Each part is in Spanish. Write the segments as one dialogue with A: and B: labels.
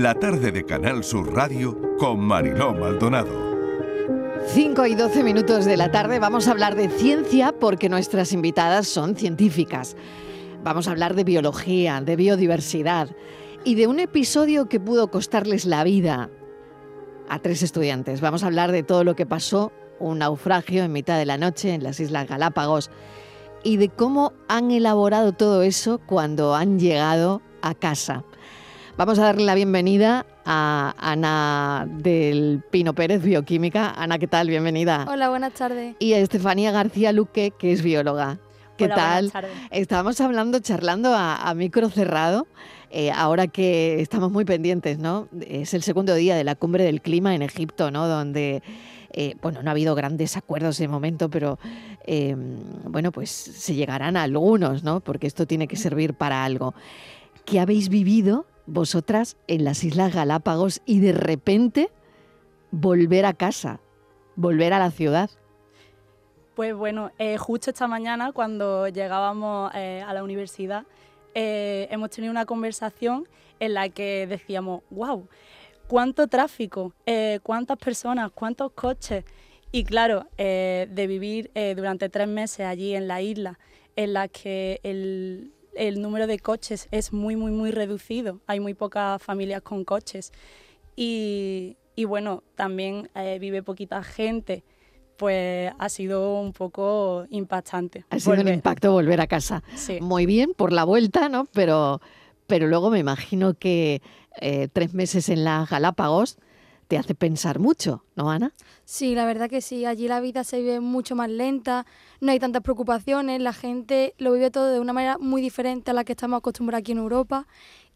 A: La tarde de Canal Sur Radio con Mariló Maldonado.
B: 5 y 12 minutos de la tarde vamos a hablar de ciencia porque nuestras invitadas son científicas. Vamos a hablar de biología, de biodiversidad y de un episodio que pudo costarles la vida a tres estudiantes. Vamos a hablar de todo lo que pasó, un naufragio en mitad de la noche en las Islas Galápagos y de cómo han elaborado todo eso cuando han llegado a casa. Vamos a darle la bienvenida a Ana del Pino Pérez, bioquímica. Ana, ¿qué tal? Bienvenida.
C: Hola, buenas tardes.
B: Y a Estefanía García Luque, que es bióloga. ¿Qué
C: Hola,
B: tal? Estábamos hablando, charlando a, a micro cerrado, eh, ahora que estamos muy pendientes, ¿no? Es el segundo día de la cumbre del clima en Egipto, ¿no? Donde, eh, bueno, no ha habido grandes acuerdos de momento, pero, eh, bueno, pues se llegarán a algunos, ¿no? Porque esto tiene que servir para algo. ¿Qué habéis vivido vosotras en las Islas Galápagos y de repente volver a casa, volver a la ciudad?
C: Pues bueno, eh, justo esta mañana cuando llegábamos eh, a la universidad eh, hemos tenido una conversación en la que decíamos, wow, cuánto tráfico, cuántas personas, cuántos coches. Y claro, de vivir durante tres meses allí en la isla, en la que el, el número de coches es muy, muy, muy reducido, hay muy pocas familias con coches. Y, y bueno, también eh, vive poquita gente, pues ha sido un poco impactante.
B: Ha sido un impacto volver a casa.
C: Sí.
B: Muy bien por la vuelta, ¿no? Pero, pero luego me imagino que eh, tres meses en las Galápagos te hace pensar mucho, ¿no, Ana?
D: Sí, la verdad que sí. Allí la vida se vive mucho más lenta, no hay tantas preocupaciones, la gente lo vive todo de una manera muy diferente a la que estamos acostumbrados aquí en Europa.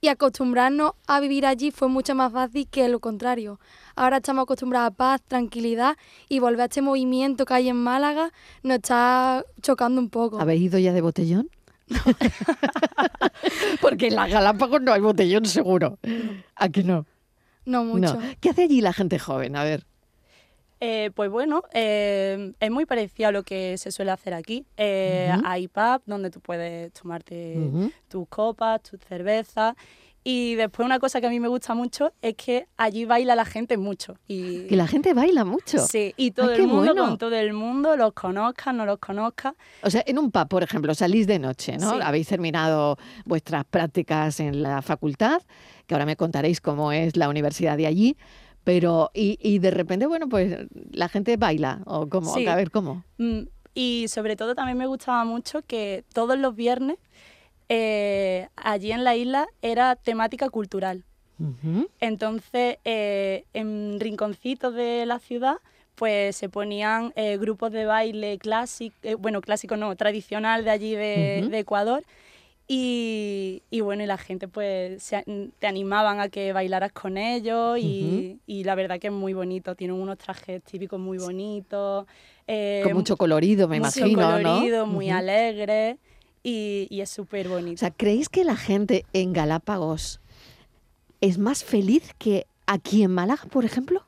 D: Y acostumbrarnos a vivir allí fue mucho más fácil que lo contrario. Ahora estamos acostumbrados a paz, tranquilidad y volver a este movimiento que hay en Málaga nos está chocando un poco.
B: ¿Habéis ido ya de botellón? Porque en las Galápagos no hay botellón seguro. Aquí no.
D: No mucho.
B: No. ¿Qué hace allí la gente joven? A ver.
C: Eh, pues bueno, eh, es muy parecido a lo que se suele hacer aquí. Eh. Hay pub donde tú puedes tomarte tus copas, tus cervezas. Y después una cosa que a mí me gusta mucho es que allí baila la gente mucho. Y,
B: Que la gente baila mucho.
C: Sí, y todo
B: Ay,
C: el mundo
B: bueno.
C: con todo el mundo, los conozca, no los conozca.
B: O sea, en un pub, por ejemplo, salís de noche, ¿no?
C: Sí.
B: Habéis terminado vuestras prácticas en la facultad, que ahora me contaréis cómo es la universidad de allí, pero y, y de repente, bueno, pues la gente baila, o cómo,
C: Sí.
B: a ver cómo.
C: Mm, Y sobre todo también me gustaba mucho que todos los viernes eh, allí en la isla era temática cultural.
B: Ujú.
C: Entonces, eh, en rinconcitos de la ciudad, pues se ponían eh, grupos de baile clásico, eh, bueno, clásico no, tradicional de allí de,
B: Ujú.
C: de Ecuador. Y, y bueno, y la gente pues se te animaban a que bailaras con ellos y, y la verdad que es muy bonito, tienen unos trajes típicos muy bonitos. eh,
B: Con mucho colorido, me
C: mucho
B: imagino,
C: colorido,
B: ¿no?
C: muy
B: Ujú.
C: alegre y, y es súper bonito.
B: O sea, ¿creéis que la gente en Galápagos es más feliz que aquí en Málaga, por ejemplo?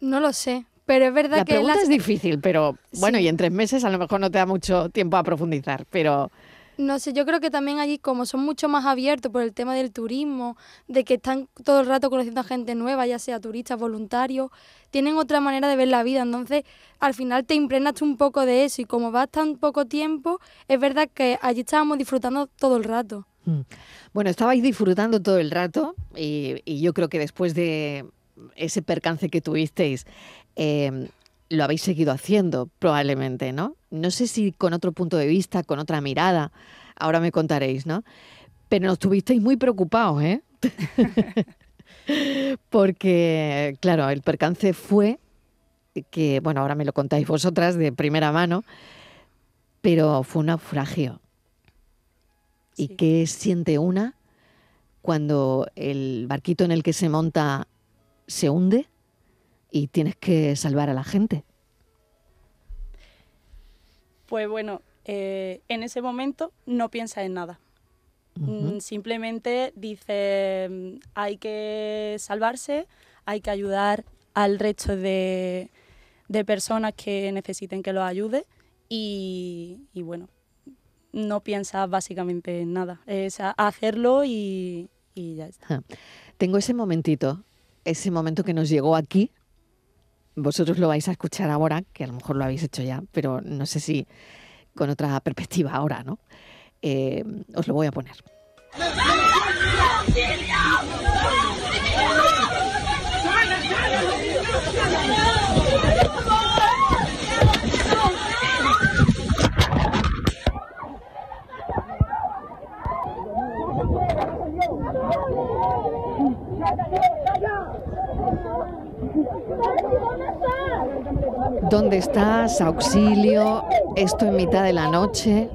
D: No lo sé, pero es verdad
B: La
D: que
B: pregunta
D: las-
B: es difícil, pero bueno,
D: Sí.
B: y en tres meses a lo mejor no te da mucho tiempo a profundizar, pero
D: No sé, yo creo que también allí, como son mucho más abiertos por el tema del turismo, de que están todo el rato conociendo a gente nueva, ya sea turistas, voluntarios, tienen otra manera de ver la vida. Entonces, al final te impregnas un poco de eso. Y como vas tan poco tiempo, es verdad que allí estábamos disfrutando todo el rato.
B: Mm. Bueno, estabais disfrutando todo el rato y, y yo creo que después de ese percance que tuvisteis, eh, lo habéis seguido haciendo probablemente, ¿no? No sé si con otro punto de vista, con otra mirada, ahora me contaréis, ¿no? Pero nos tuvisteis muy preocupados, ¿eh? Porque, claro, el percance fue que, bueno, ahora me lo contáis vosotras de primera mano, pero fue un naufragio. ¿Y qué siente una cuando el barquito en el que se monta se hunde y tienes que salvar a la gente?
C: Pues bueno, eh, en ese momento no piensas en nada. Mm, Simplemente dice mm, hay que salvarse, hay que ayudar al resto de, de personas que necesiten que los ayude y, y bueno, no piensas básicamente en nada. Es hacerlo y, y ya está.
B: Tengo ese momentito, ese momento que nos llegó aquí. Vosotros lo vais a escuchar ahora, que a lo mejor lo habéis hecho ya, pero no sé si con otra perspectiva ahora, ¿no? Eh, os lo voy a poner. ¿Dónde estás? Auxilio. Esto en mitad de la noche.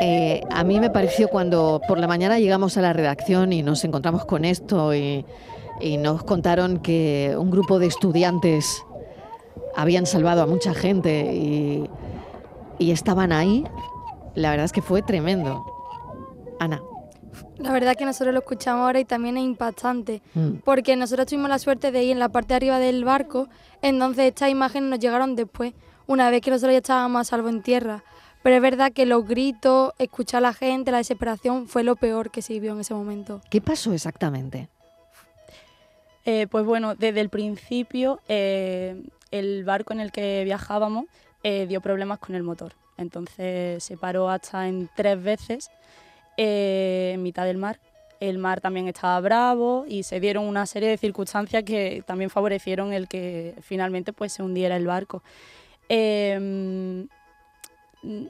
B: Eh, a mí me pareció cuando por la mañana llegamos a la redacción y nos encontramos con esto y, nos contaron que un grupo de estudiantes habían salvado a mucha gente y, y estaban ahí. La verdad es que fue tremendo. Ana.
D: La verdad que nosotros lo escuchamos ahora y también es impactante,
B: Mm.
D: porque nosotros tuvimos la suerte de ir en la parte de arriba del barco, entonces estas imágenes nos llegaron después, una vez que nosotros ya estábamos a salvo en tierra. Pero es verdad que los gritos, escuchar a la gente, la desesperación fue lo peor que se vivió en ese momento.
B: ¿Qué pasó exactamente?
C: Eh, pues bueno, desde el principio eh, el barco en el que viajábamos eh, dio problemas con el motor. Entonces se paró hasta en tres veces eh, en mitad del mar. El mar también estaba bravo y se dieron una serie de circunstancias que también favorecieron el que finalmente pues, se hundiera el barco. Eh, n-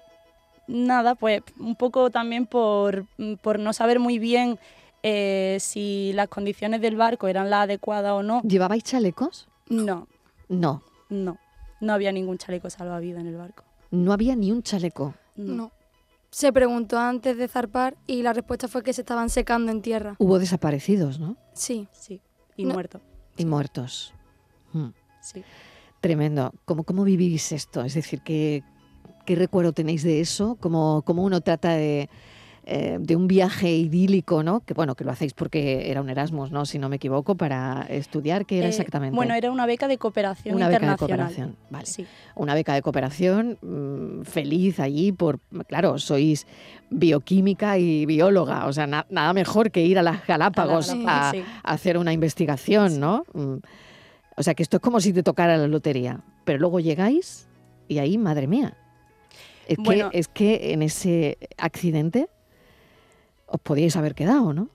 C: nada, pues un poco también por, por no saber muy bien eh, si las condiciones del barco eran las adecuadas o no.
B: ¿Llevabais chalecos?
C: No,
B: No,
C: no. No había ningún chaleco salvavidas en el barco.
B: no había ni un chaleco.
C: No.
D: Se preguntó antes de zarpar y la respuesta fue que se estaban secando en tierra.
B: Hubo desaparecidos, ¿no?
D: Sí.
C: Sí, y
D: No.
C: muerto.
B: Y muertos. Mm.
C: Sí.
B: Tremendo. ¿Cómo, cómo vivís esto? Es decir, ¿qué, qué recuerdo tenéis de eso? ¿Cómo, cómo uno trata de, eh, de un viaje idílico, ¿no? Que bueno, que lo hacéis porque era un Erasmus, ¿no? Si no me equivoco, para estudiar, ¿qué era
C: Eh,
B: exactamente?
C: Bueno, era una beca de cooperación
B: una beca de cooperación. Vale.
C: Sí,
B: Una beca de cooperación, mm, feliz allí por, claro, sois bioquímica y bióloga, o sea, na- nada mejor que ir a las Galápagos
C: A
D: las
B: a,
C: Galápagos, sí.
B: a hacer una investigación,
C: Sí.
B: ¿no? Mm. O sea, que esto es como si te tocara la lotería, pero luego llegáis y ahí, madre mía. Es,
C: Bueno.
B: que, es que en ese accidente os podíais haber quedado, ¿no?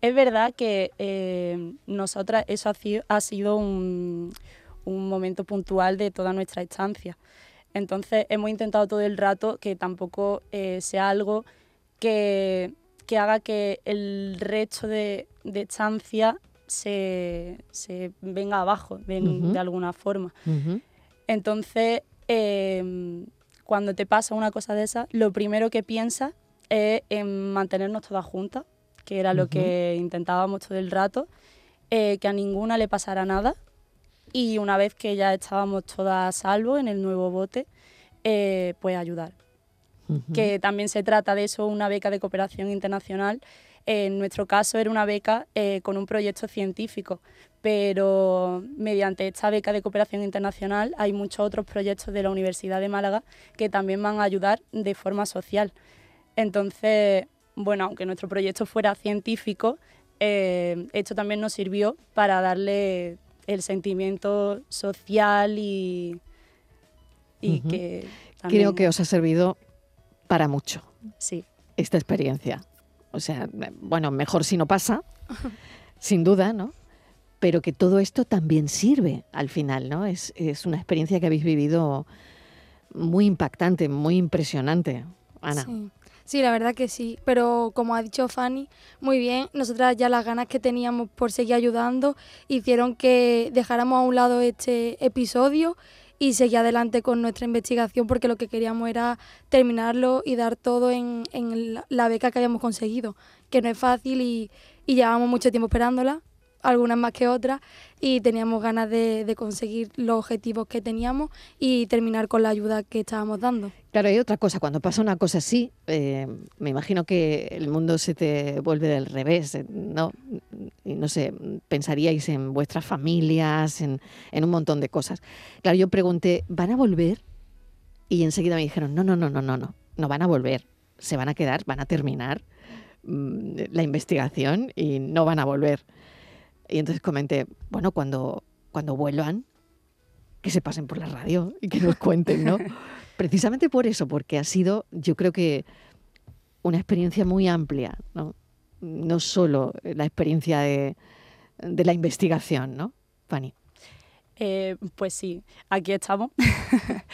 C: Es verdad que eh, nosotras eso ha sido, ha sido un, un momento puntual de toda nuestra estancia. Entonces hemos intentado todo el rato que tampoco eh, sea algo que, que haga que el resto de, de estancia se, se venga abajo de, alguna forma. Entonces, eh, cuando te pasa una cosa de esa, lo primero que piensas es en mantenernos todas juntas, que era lo que intentábamos todo el rato, eh, que a ninguna le pasara nada. Y una vez que ya estábamos todas a salvo en el nuevo bote, eh, pues ayudar. Que también se trata de eso, una beca de cooperación internacional. En nuestro caso era una beca eh, con un proyecto científico, pero mediante esta beca de cooperación internacional hay muchos otros proyectos de la Universidad de Málaga que también van a ayudar de forma social. Entonces, bueno, aunque nuestro proyecto fuera científico, eh, esto también nos sirvió para darle el sentimiento social y, y que
B: Creo
C: también-
B: que os ha servido para mucho.
C: sí.
B: esta experiencia. O sea, bueno, mejor si no pasa, sin duda, ¿no? Pero que todo esto también sirve al final, ¿no? Es, es una experiencia que habéis vivido muy impactante, muy impresionante, Ana.
D: Sí. Sí, la verdad que sí. Pero como ha dicho Fanny, muy bien, nosotras ya las ganas que teníamos por seguir ayudando hicieron que dejáramos a un lado este episodio y seguir adelante con nuestra investigación porque lo que queríamos era terminarlo y dar todo en, en la- beca que habíamos conseguido, que no es fácil y, y llevábamos mucho tiempo esperándola, algunas más que otras, y teníamos ganas de, de conseguir los objetivos que teníamos y terminar con la ayuda que estábamos dando.
B: Claro, hay otra cosa. Cuando pasa una cosa así, eh, me imagino que el mundo se te vuelve del revés, eh, ¿no? Y no sé, pensaríais en vuestras familias, en, en un montón de cosas. Claro, yo pregunté, ¿van a volver? Y enseguida me dijeron, no, no, no, no, no, no, no van a volver. Se van a quedar, van a terminar. mm, la investigación y no van a volver. Y entonces comenté, bueno, cuando, cuando vuelvan, que se pasen por la radio y que nos cuenten, ¿no? Precisamente por eso, porque ha sido, yo creo que una experiencia muy amplia, ¿no? No solo la experiencia de, de la investigación, ¿no, Fanny?
C: Eh, pues sí, aquí estamos.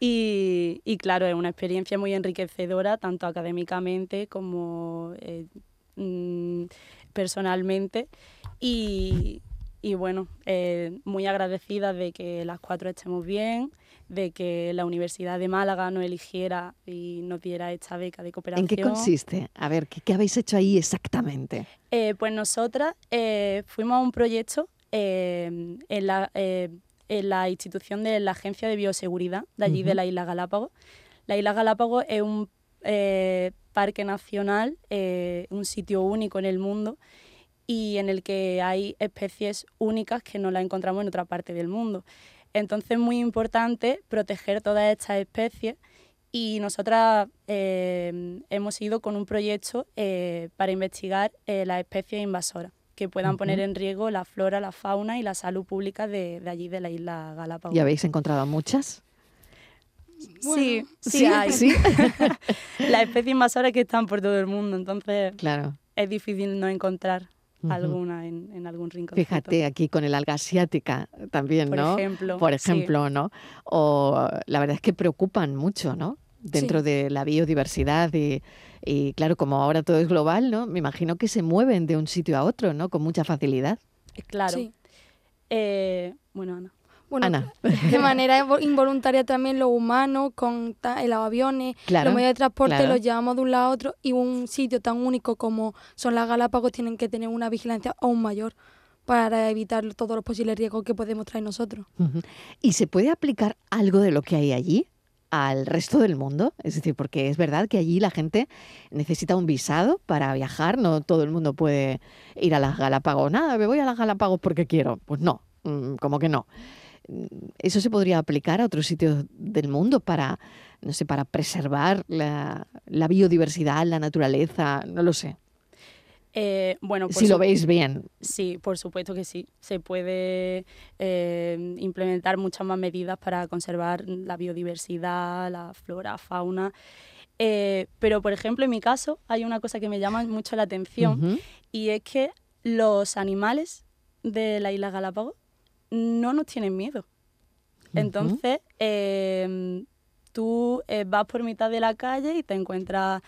C: y, y, claro, es una experiencia muy enriquecedora, tanto académicamente como eh, mm, personalmente. Y, y bueno, eh, muy agradecida de que las cuatro estemos bien, de que la Universidad de Málaga nos eligiera y nos diera esta beca de cooperación.
B: ¿En qué consiste? A ver, ¿qué, qué habéis hecho ahí exactamente?
C: Eh, pues nosotras eh, fuimos a un proyecto en, la, en la institución de la Agencia de Bioseguridad, de allí de la isla Galápagos. La isla Galápagos es un parque nacional, un sitio único en el mundo y en el que hay especies únicas que no las encontramos en otra parte del mundo. Entonces es muy importante proteger todas estas especies y nosotras eh, hemos ido con un proyecto eh, para investigar eh, las especies invasoras que puedan poner en riesgo la flora, la fauna y la salud pública de, de allí, de la isla Galápagos.
B: ¿Y habéis encontrado muchas?
C: Sí, sí, hay. ¿Sí? las especies invasoras que están por todo el mundo, entonces
B: claro.
C: es difícil no encontrar alguna en, en, algún rincón.
B: Fíjate aquí con el alga asiática también,
C: Por
B: ¿no?
C: Ejemplo,
B: Por ejemplo,
C: sí.
B: ¿no? O la verdad es que preocupan mucho, ¿no? Dentro
D: Sí.
B: de la biodiversidad y, y, claro, como ahora todo es global, ¿no? Me imagino que se mueven de un sitio a otro, ¿no? Con mucha facilidad.
C: Claro.
D: Sí.
C: Eh, bueno, Ana.
D: Bueno,
B: Ana.
D: de manera invo- involuntaria también los humanos, con los aviones,
B: Claro,
D: los medios de transporte
B: claro.
D: los llevamos de un lado a otro y un sitio tan único como son las Galápagos tienen que tener una vigilancia aún mayor para evitar todos los posibles riesgos que podemos traer nosotros.
B: ¿Y se puede aplicar algo de lo que hay allí al resto del mundo? Es decir, porque es verdad que allí la gente necesita un visado para viajar, no todo el mundo puede ir a las Galápagos. Nada, me voy a las Galápagos porque quiero. Pues no, mm, como que no. ¿Eso se podría aplicar a otros sitios del mundo para, no sé, para preservar la, la biodiversidad, la naturaleza? No lo sé.
C: Eh, bueno,
B: Si lo veis bien.
C: Sí, por supuesto que sí. Se puede eh, implementar muchas más medidas para conservar la biodiversidad, la flora, fauna. Eh, pero, por ejemplo, en mi caso hay una cosa que me llama mucho la atención y es que los animales de la isla Galápagos no nos tienen miedo. Entonces, eh, tú eh, vas por mitad de la calle y te encuentras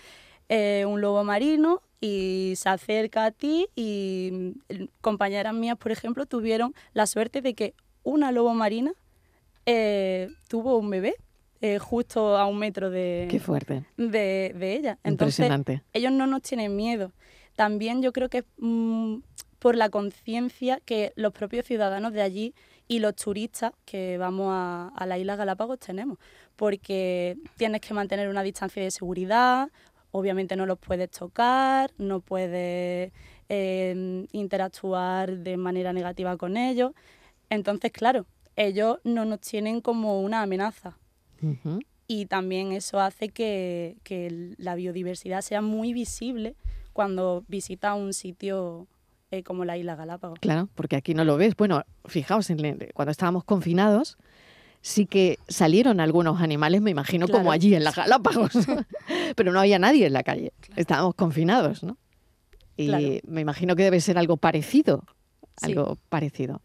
C: eh, un lobo marino y se acerca a ti y mm, compañeras mías, por ejemplo, tuvieron la suerte de que una lobo marina eh, tuvo un bebé justo a un metro de,
B: Qué fuerte.
C: de, de ella. Entonces,
B: Impresionante.
C: ellos no nos tienen miedo. También yo creo que es mm, por la conciencia que los propios ciudadanos de allí y los turistas que vamos a, a la isla Galápagos tenemos, porque tienes que mantener una distancia de seguridad, obviamente no los puedes tocar, no puedes eh, interactuar de manera negativa con ellos. Entonces, claro, ellos no nos tienen como una amenaza y también eso hace que, que la biodiversidad sea muy visible cuando visitas un sitio eh, como la isla Galápagos.
B: Claro, porque aquí no lo ves. Bueno, fijaos, cuando estábamos confinados, sí que salieron algunos animales, me imagino, como allí en las Galápagos, pero no había nadie en la calle. Estábamos confinados, ¿no? Y
C: Claro.
B: me imagino que debe ser algo parecido,
C: Sí.
B: algo parecido.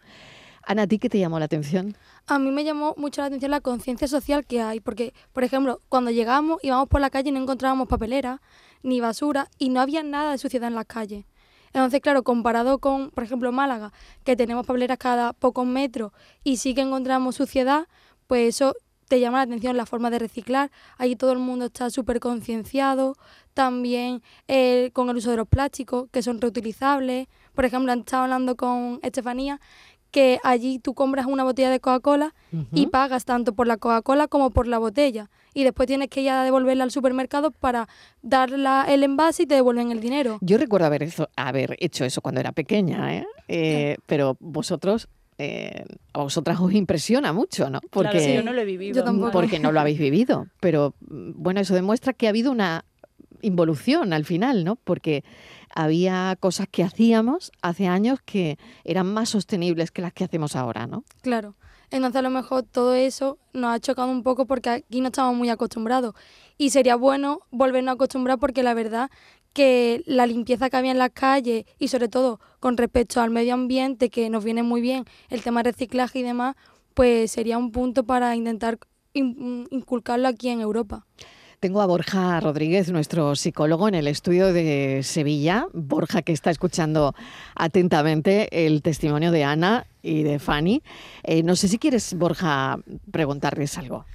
B: Ana, ¿a ti qué te llamó la atención?
D: A mí me llamó mucho la atención la conciencia social que hay, porque, por ejemplo, cuando llegamos íbamos por la calle y no encontrábamos papelera ni basura y no había nada de suciedad en las calles. Entonces, claro, comparado con, por ejemplo, Málaga, que tenemos papeleras cada pocos metros y sí que encontramos suciedad, pues eso te llama la atención la forma de reciclar. Allí todo el mundo está súper concienciado. También eh, con el uso de los plásticos, que son reutilizables. Por ejemplo, han estado hablando con Estefanía que allí tú compras una botella de Coca-Cola y pagas tanto por la Coca-Cola como por la botella. Y después tienes que ir a devolverla al supermercado para dar la- el envase y te devuelven el dinero.
B: Yo recuerdo haber, eso- haber hecho eso cuando era pequeña, ¿eh? Eh, pero vosotros, eh, a vosotras os impresiona mucho, ¿no?
C: Claro,
B: Porque,
C: sí, yo no lo he vivido.
D: Yo tampoco.
B: porque no lo habéis vivido. Pero mm, bueno, eso demuestra que ha habido una involución al final, ¿no? Porque había cosas que hacíamos hace años que eran más sostenibles que las que hacemos ahora, ¿no?
D: Claro. Entonces a lo mejor todo eso nos ha chocado un poco porque aquí no estamos muy acostumbrados. Y sería bueno volvernos a acostumbrar porque la verdad que la limpieza que había en las calles y sobre todo con respecto al medio ambiente, que nos viene muy bien el tema de reciclaje y demás, pues sería un punto para intentar inculcarlo aquí en Europa.
B: Tengo a Borja Rodríguez, nuestro psicólogo, en el estudio de Sevilla. Borja, que está escuchando atentamente el testimonio de Ana y de Fanny. Eh, no sé si quieres, Borja, preguntarles algo.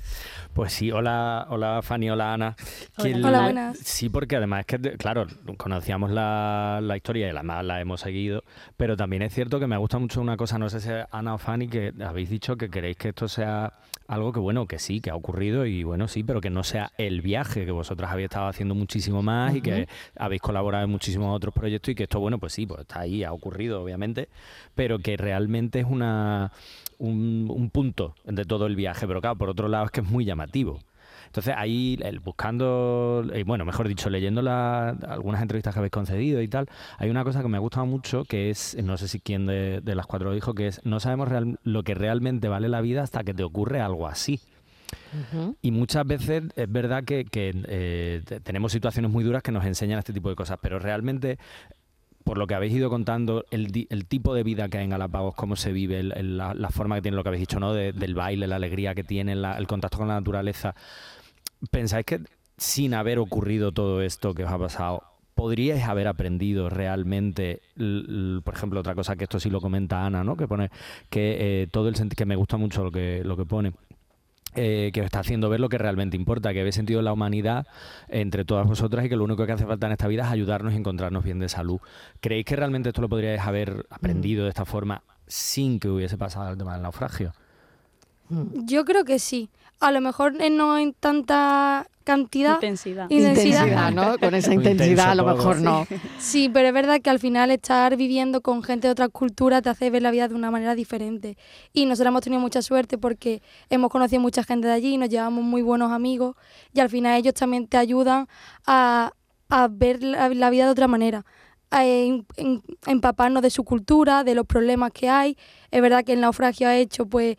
E: Pues sí, hola, hola Fanny, hola Ana.
D: Hola, buenas.
E: Sí, porque además es que, claro, conocíamos la, historia y además la hemos seguido, pero también es cierto que me gusta mucho una cosa, no sé si Ana o Fanny, que habéis dicho que queréis que esto sea algo que, bueno, que sí, que ha ocurrido y bueno, sí, pero que no sea el viaje, que vosotras habéis estado haciendo muchísimo más y que habéis colaborado en muchísimos otros proyectos y que esto, bueno, pues sí, pues está ahí, ha ocurrido, obviamente, pero que realmente es una un, punto de todo el viaje, pero claro, por otro lado es que es muy llamativo. Entonces ahí, buscando, eh, bueno, mejor dicho, leyendo algunas entrevistas que habéis concedido y tal, hay una cosa que me ha gustado mucho, que es, no sé si quién de, las cuatro lo dijo, que es, no sabemos lo que realmente vale la vida hasta que te ocurre algo así. Y muchas veces es verdad que, eh, tenemos situaciones muy duras que nos enseñan este tipo de cosas, pero realmente por lo que habéis ido contando, el, tipo de vida que hay en Galápagos, cómo se vive, la, forma que tiene lo que habéis dicho, ¿no? del baile, la alegría que tiene, el contacto con la naturaleza. ¿Pensáis que sin haber ocurrido todo esto que os ha pasado, podríais haber aprendido realmente, por ejemplo, otra cosa que esto sí lo comenta Ana, ¿no? Que pone que eh, todo el que me gusta mucho lo que, lo que pone eh, que os está haciendo ver lo que realmente importa, que habéis sentido la humanidad entre todas vosotras y que lo único que hace falta en esta vida es ayudarnos y encontrarnos bien de salud. ¿Creéis que realmente esto lo podríais haber aprendido de esta forma sin que hubiese pasado el tema del naufragio?
D: Yo creo que sí. A lo mejor no en tanta cantidad.
C: Intensidad.
B: Intensidad, ¿no? Con esa intensidad a lo mejor no.
D: Sí, pero es verdad que al final estar viviendo con gente de otras culturas te hace ver la vida de una manera diferente. Y nosotros hemos tenido mucha suerte porque hemos conocido mucha gente de allí, y nos llevamos muy buenos amigos y al final ellos también te ayudan a, ver la, vida de otra manera. A empaparnos de su cultura, de los problemas que hay. Es verdad que el naufragio ha hecho pues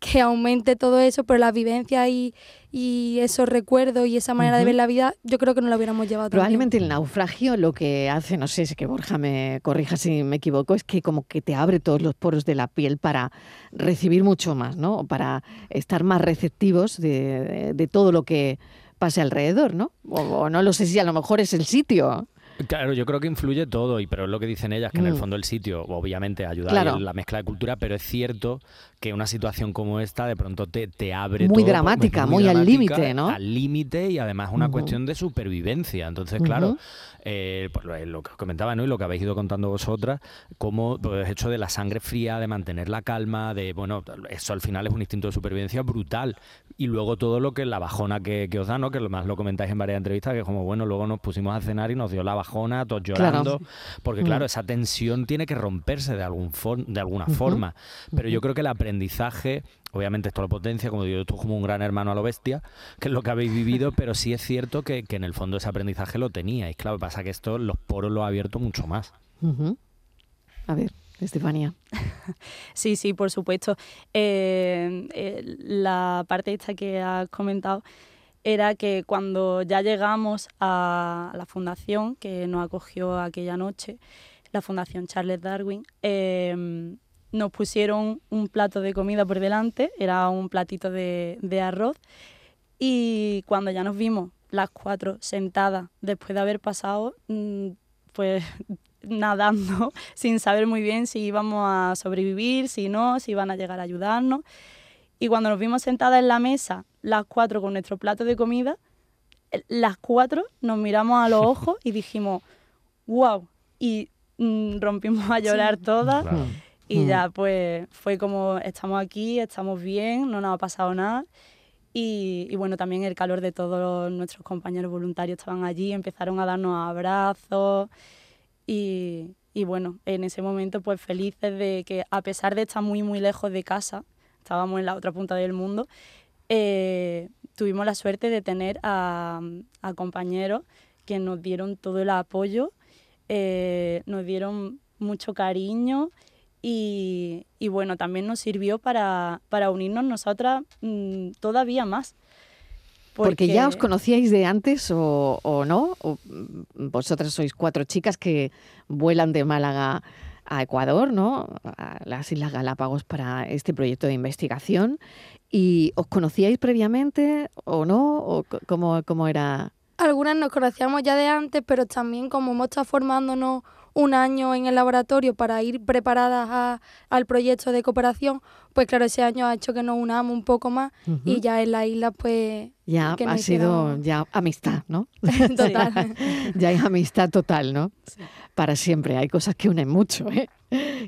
D: que aumente todo eso, pero la vivencia y, y esos recuerdos y esa manera de ver la vida, yo creo que no lo hubiéramos llevado.
B: Probablemente el naufragio lo que hace, no sé, si que Borja me corrija si me equivoco, es que como que te abre todos los poros de la piel para recibir mucho más, ¿no? Para estar más receptivos de, de, todo lo que pase alrededor, ¿no? O, no lo sé si a lo mejor es el sitio.
E: Claro, yo creo que influye todo, y pero es lo que dicen ellas, que en el mm. fondo el sitio, obviamente, ayuda a la mezcla de cultura, pero es cierto que una situación como esta de pronto te, te abre
B: muy dramática, muy, al límite, ¿no?
E: Al límite y además una cuestión de supervivencia. Entonces, claro, eh, pues lo, que os comentaba, ¿no? Y lo que habéis ido contando vosotras, como pues, hecho de la sangre fría, de mantener la calma, de, bueno, eso al final es un instinto de supervivencia brutal. Y luego todo lo que la bajona que, os da, ¿no? Que lo más lo comentáis en varias entrevistas, que como, bueno, luego nos pusimos a cenar y nos dio la bajona, todos llorando, porque claro, mm. esa tensión tiene que romperse de, algún de alguna forma. Pero yo creo que la aprendizaje, obviamente esto lo potencia, como digo, tú como un gran hermano a lo bestia, que es lo que habéis vivido, pero sí es cierto que, en el fondo ese aprendizaje lo teníais. Claro, pasa que esto los poros lo ha abierto mucho más.
B: A ver. Estefanía.
C: Sí, sí, por supuesto. Eh, eh, la parte esta que has comentado era que cuando ya llegamos a la fundación que nos acogió aquella noche, la Fundación Charles Darwin, eh, nos pusieron un plato de comida por delante, era un platito de, arroz, y cuando ya nos vimos las cuatro sentadas después de haber pasado, mm, pues nadando sin saber muy bien si íbamos a sobrevivir, si no, si iban a llegar a ayudarnos. Y cuando nos vimos sentadas en la mesa, las cuatro con nuestro plato de comida, las cuatro nos miramos a los ojos y dijimos, wow. Y mm, rompimos a llorar todas. Y ya mm. pues fue como, estamos aquí, estamos bien, no nos ha pasado nada. Y, bueno, también el calor de todos nuestros compañeros voluntarios estaban allí, empezaron a darnos abrazos y, y, bueno, en ese momento pues felices de que a pesar de estar muy muy lejos de casa, estábamos en la otra punta del mundo, eh, tuvimos la suerte de tener a, a compañeros que nos dieron todo el apoyo, eh, nos dieron mucho cariño y, y, bueno, también nos sirvió para, para unirnos nosotras mmm, todavía más.
B: Porque... ya os conocíais de antes o, o no. O, vosotras sois cuatro chicas que vuelan de Málaga a Ecuador, ¿no? A las Islas Galápagos para este proyecto de investigación. ¿Y os conocíais previamente o no? ¿O cómo, cómo era?
D: Algunas nos conocíamos ya de antes, pero también como hemos estado formándonos un año en el laboratorio para ir preparadas a, al proyecto de cooperación, pues claro, ese año ha hecho que nos unamos un poco más uh -huh. y ya en la isla pues...
B: Ya
D: que
B: ha sido ya amistad, ¿no?
D: total.
B: ya es amistad total, ¿no? Sí. Para siempre. Hay cosas que unen mucho, ¿eh?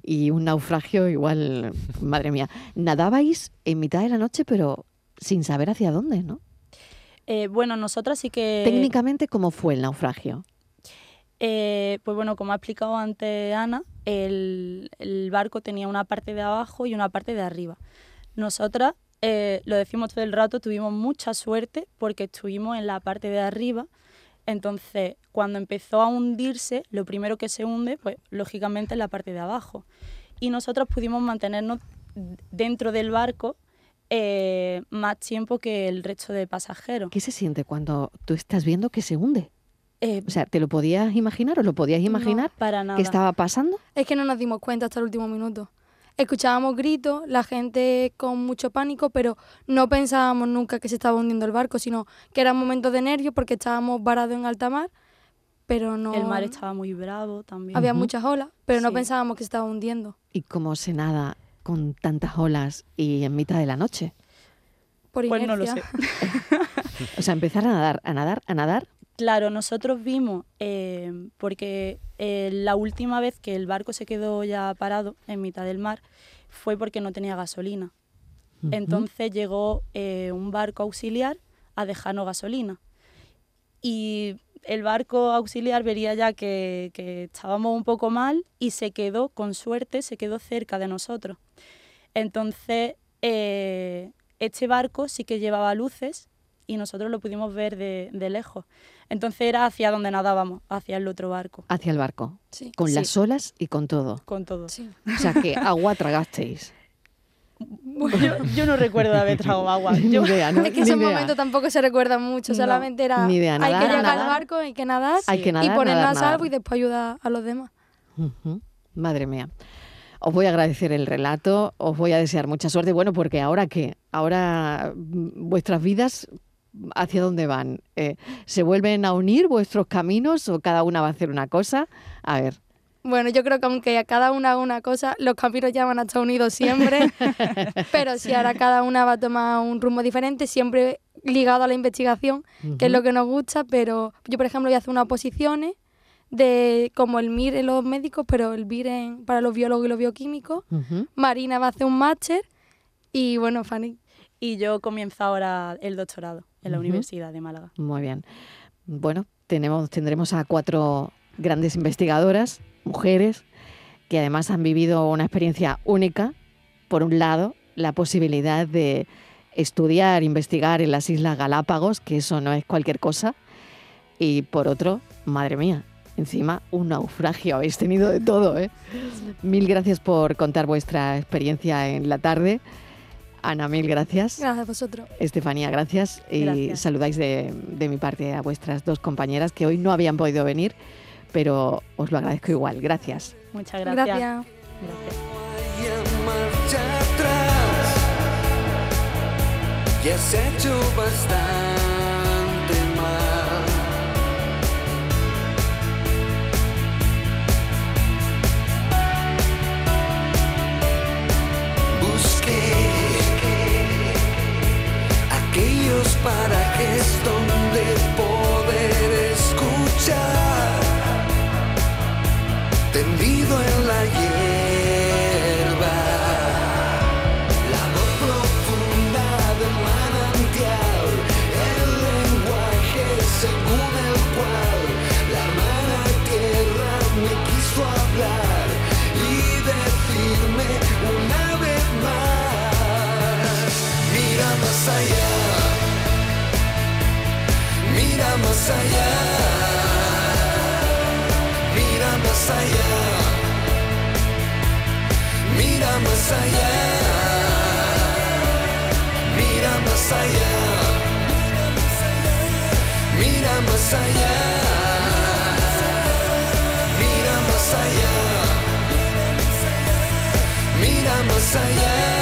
B: Y un naufragio igual, madre mía. Nadabais en mitad de la noche, pero sin saber hacia dónde, ¿no?
C: Eh, bueno, nosotras sí que...
B: Técnicamente, ¿cómo fue el naufragio?
C: Eh, pues bueno, como ha explicado antes Ana, el, barco tenía una parte de abajo y una parte de arriba. Nosotras, eh, lo decimos todo el rato, tuvimos mucha suerte porque estuvimos en la parte de arriba. Entonces, cuando empezó a hundirse, lo primero que se hunde, pues lógicamente es la parte de abajo. Y nosotros pudimos mantenernos dentro del barco eh, más tiempo que el resto de pasajeros.
B: ¿Qué se siente cuando tú estás viendo que se hunde? Eh, o sea, ¿te lo podías imaginar o lo podías imaginar
C: no, para nada.
B: que estaba pasando?
D: Es que no nos dimos cuenta hasta el último minuto. Escuchábamos gritos, la gente con mucho pánico, pero no pensábamos nunca que se estaba hundiendo el barco, sino que eran momentos de nervios porque estábamos varados en alta mar, pero no...
C: El mar estaba muy bravo también.
D: Había uh -huh. muchas olas, pero sí. no pensábamos que se estaba hundiendo.
B: ¿Y cómo se nada con tantas olas y en mitad de la noche?
D: Por
C: pues
D: inercia.
C: no lo sé.
B: o sea, empezar a nadar, a nadar, a nadar
C: Claro, nosotros vimos, eh, porque eh, la última vez que el barco se quedó ya parado en mitad del mar fue porque no tenía gasolina. Uh -huh. Entonces llegó eh, un barco auxiliar a dejarnos gasolina. Y el barco auxiliar vería ya que, que estábamos un poco mal y se quedó, con suerte, se quedó cerca de nosotros. Entonces, este barco sí que llevaba luces y nosotros lo pudimos ver de, de, lejos. Entonces era hacia donde nadábamos, hacia el otro barco.
B: Hacia el barco.
D: Sí.
B: Con
C: Sí.
B: las olas y con todo.
C: Con todo.
D: Sí.
B: O sea que agua tragasteis.
C: Yo, yo no recuerdo de haber tragado agua.
B: Ni
C: Yo,
B: idea, ¿no?
D: Es que
B: Ni
D: esos
B: idea.
D: momentos tampoco se recuerdan mucho,
C: No,
D: solamente era
B: ni idea,
D: hay
B: nadar,
D: que llegar
B: nadar.
D: al barco, hay que nadar,
B: Hay que
D: y
B: nadar,
D: ponernos
B: nadar,
D: a salvo y después ayudar a los demás.
B: Madre mía. Os voy a agradecer el relato, os voy a desear mucha suerte. Bueno, porque ahora qué? Ahora mm, vuestras vidas, ¿hacia dónde van? Eh, ¿Se vuelven a unir vuestros caminos o cada una va a hacer una cosa? A ver.
D: Bueno, yo creo que aunque a cada una haga una cosa, los caminos ya van a estar unidos siempre, pero si ahora cada una va a tomar un rumbo diferente, siempre ligado a la investigación, que es lo que nos gusta, pero yo, por ejemplo, voy a hacer unas oposiciones de como el MIR en los médicos, pero el BIR en- para los biólogos y los bioquímicos. Marina va a hacer un máster y bueno, Fanny,
C: y yo comienzo ahora el doctorado en la. Universidad de Málaga.
B: Muy bien. Bueno, tenemos, tendremos a cuatro grandes investigadoras, mujeres, que además han vivido una experiencia única. Por un lado, la posibilidad de estudiar, investigar en las Islas Galápagos, que eso no es cualquier cosa. Y por otro, madre mía, encima un naufragio. Habéis tenido de todo, ¿eh? Mil gracias por contar vuestra experiencia en la tarde. Ana, mil gracias.
D: gracias a vosotros.
B: Estefanía, gracias. Y saludáis de, de mi parte a vuestras dos compañeras que hoy no habían podido venir, pero os lo agradezco igual. Gracias.
C: Muchas gracias.
D: Gracias.
C: Gracias.
F: vaya marcha atrás. Ya has hecho bastante aquellos parajes donde poder escuchar tendido en la hierba.
G: saya Mirama saya Mirama saya Mirama saya Mirama saya Mirama
F: saya Mirama saya